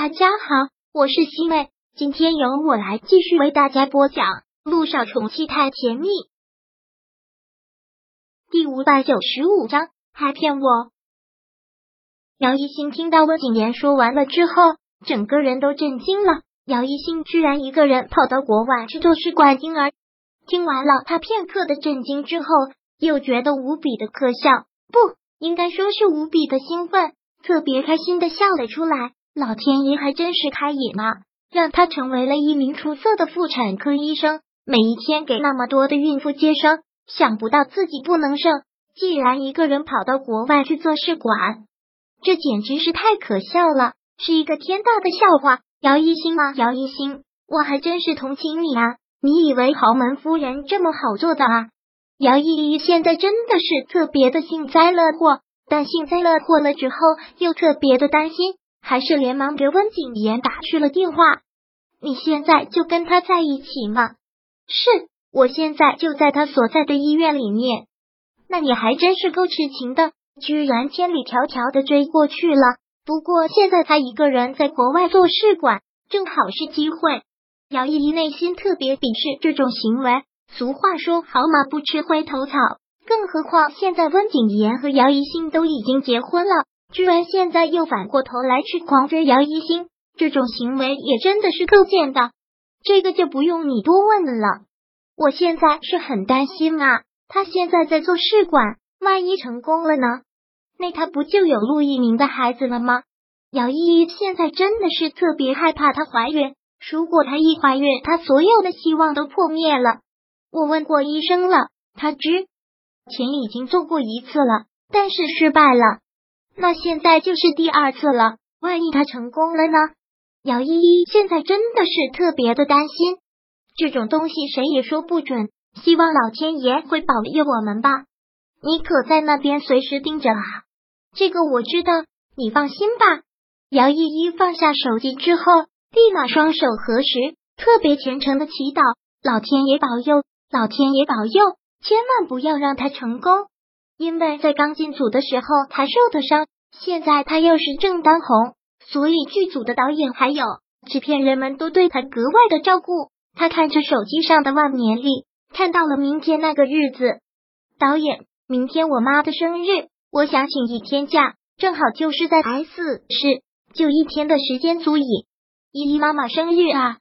大家好，我是西妹，今天由我来继续为大家播讲《路上宠妻太甜蜜》第五百九十五章，还骗我。姚一新听到温景言说完了之后，整个人都震惊了。姚一新居然一个人跑到国外去做试管婴儿。听完了他片刻的震惊之后，又觉得无比的可笑，不应该说是无比的兴奋，特别开心的笑了出来。老天爷还真是开眼啊，让他成为了一名出色的妇产科医生，每一天给那么多的孕妇接生。想不到自己不能生，竟然一个人跑到国外去做试管，这简直是太可笑了，是一个天大的笑话。姚一星啊，姚一星，我还真是同情你啊！你以为豪门夫人这么好做的啊？姚依依现在真的是特别的幸灾乐祸，但幸灾乐祸了之后又特别的担心。还是连忙给温景言打去了电话。你现在就跟他在一起吗？是，我现在就在他所在的医院里面。那你还真是够痴情的，居然千里迢迢的追过去了。不过现在他一个人在国外做试管，正好是机会。姚依依内心特别鄙视这种行为。俗话说，好马不吃回头草。更何况现在温景言和姚一新都已经结婚了。居然现在又反过头来去狂追姚一星，这种行为也真的是够贱的。这个就不用你多问了。我现在是很担心啊，他现在在做试管，万一成功了呢？那他不就有陆一鸣的孩子了吗？姚依依现在真的是特别害怕她怀孕，如果她一怀孕，她所有的希望都破灭了。我问过医生了，他之前已经做过一次了，但是失败了。那现在就是第二次了，万一他成功了呢？姚依依现在真的是特别的担心，这种东西谁也说不准，希望老天爷会保佑我们吧。你可在那边随时盯着啊，这个我知道，你放心吧。姚依依放下手机之后，立马双手合十，特别虔诚的祈祷，老天爷保佑，老天爷保佑，千万不要让他成功。因为在刚进组的时候他受的伤，现在他又是正当红，所以剧组的导演还有制片人们都对他格外的照顾。他看着手机上的万年历，看到了明天那个日子。导演，明天我妈的生日，我想请一天假，正好就是在 S 市，就一天的时间足矣。依依妈妈生日啊！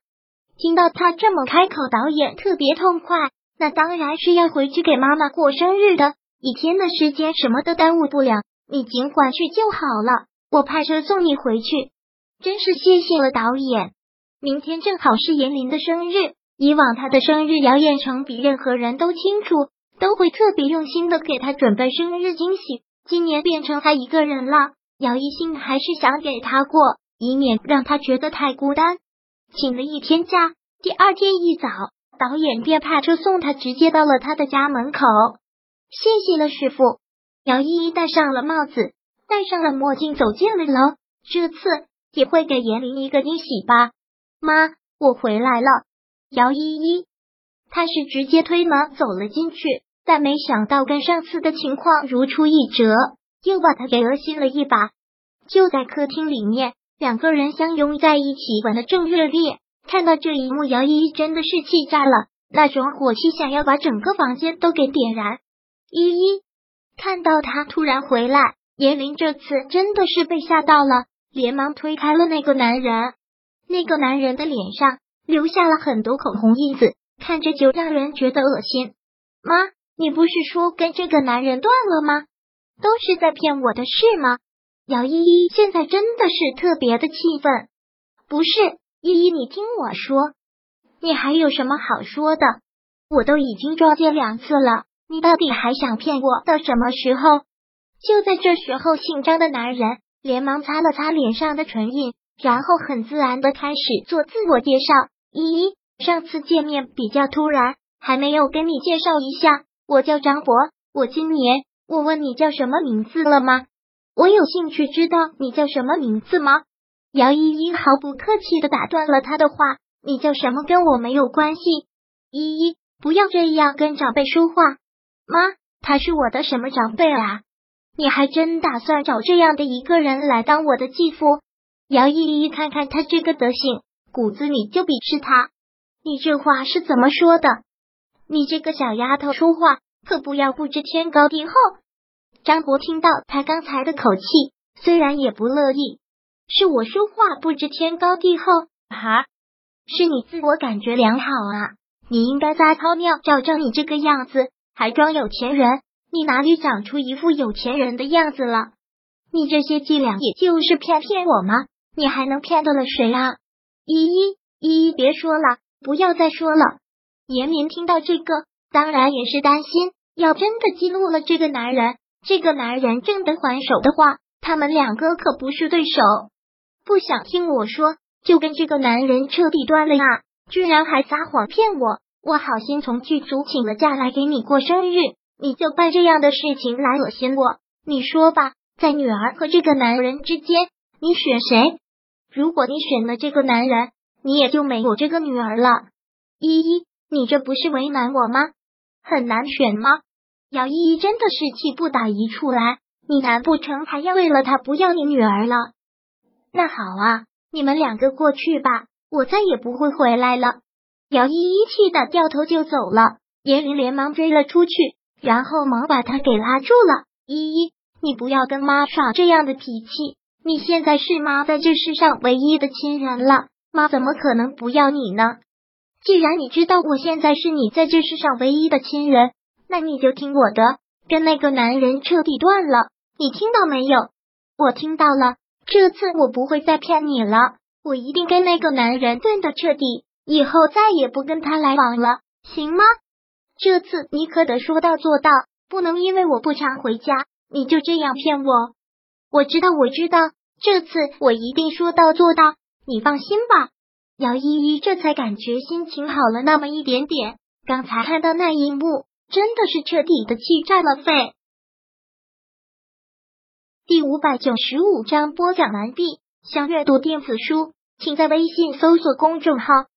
听到他这么开口，导演特别痛快，那当然是要回去给妈妈过生日的。一天的时间什么都耽误不了，你尽管去就好了。我派车送你回去。真是谢谢了，导演。明天正好是严林的生日，以往他的生日，姚彦成比任何人都清楚，都会特别用心的给他准备生日惊喜。今年变成他一个人了，姚一新还是想给他过，以免让他觉得太孤单。请了一天假，第二天一早，导演便派车送他，直接到了他的家门口。谢谢了，师傅。姚依依戴上了帽子，戴上了墨镜，走进了楼。这次也会给严林一个惊喜吧？妈，我回来了。姚依依，他是直接推门走了进去，但没想到跟上次的情况如出一辙，又把他给恶心了一把。就在客厅里面，两个人相拥在一起，玩的正热烈。看到这一幕，姚依依真的是气炸了，那种火气想要把整个房间都给点燃。依依看到他突然回来，严林这次真的是被吓到了，连忙推开了那个男人。那个男人的脸上留下了很多口红印子，看着就让人觉得恶心。妈，你不是说跟这个男人断了吗？都是在骗我的事吗？姚依依现在真的是特别的气愤。不是，依依，你听我说，你还有什么好说的？我都已经撞见两次了。你到底还想骗我到什么时候？就在这时候，姓张的男人连忙擦了擦脸上的唇印，然后很自然的开始做自我介绍。依依，上次见面比较突然，还没有跟你介绍一下，我叫张博，我今年，我问你叫什么名字了吗？我有兴趣知道你叫什么名字吗？姚依依毫不客气的打断了他的话，你叫什么跟我没有关系。依依，不要这样跟长辈说话。妈，他是我的什么长辈啊？你还真打算找这样的一个人来当我的继父？姚依依看看他这个德行，骨子里就鄙视他。你这话是怎么说的？你这个小丫头说话可不要不知天高地厚。张博听到他刚才的口气，虽然也不乐意，是我说话不知天高地厚啊？是你自我感觉良好啊？你应该撒泡尿，照照你这个样子，还装有钱人？你哪里长出一副有钱人的样子了？你这些伎俩，也就是骗骗我吗？你还能骗得了谁啊？依依，依依，别说了，不要再说了。严明听到这个，当然也是担心，要真的激怒了这个男人，这个男人正得还手的话，他们两个可不是对手。不想听我说，就跟这个男人彻底断了呀！居然还撒谎骗我，我好心从剧组请了假来给你过生日。你就办这样的事情来恶心我？你说吧，在女儿和这个男人之间，你选谁？如果你选了这个男人，你也就没有这个女儿了。依依，你这不是为难我吗？很难选吗？姚依依真的是气不打一处来。你难不成还要为了他不要你女儿了？那好啊，你们两个过去吧，我再也不会回来了。姚依依气得掉头就走了，严林连忙追了出去。然后忙把他给拉住了。依依，你不要跟妈耍这样的脾气。你现在是妈在这世上唯一的亲人了，妈怎么可能不要你呢？既然你知道我现在是你在这世上唯一的亲人，那你就听我的，跟那个男人彻底断了。你听到没有？我听到了。这次我不会再骗你了，我一定跟那个男人断的彻底，以后再也不跟他来往了，行吗？这次你可得说到做到，不能因为我不常回家，你就这样骗我。我知道，我知道，这次我一定说到做到，你放心吧。姚依依这才感觉心情好了那么一点点。刚才看到那一幕，真的是彻底的气炸了肺。第五百九十五章播讲完毕。想阅读电子书，请在微信搜索公众号“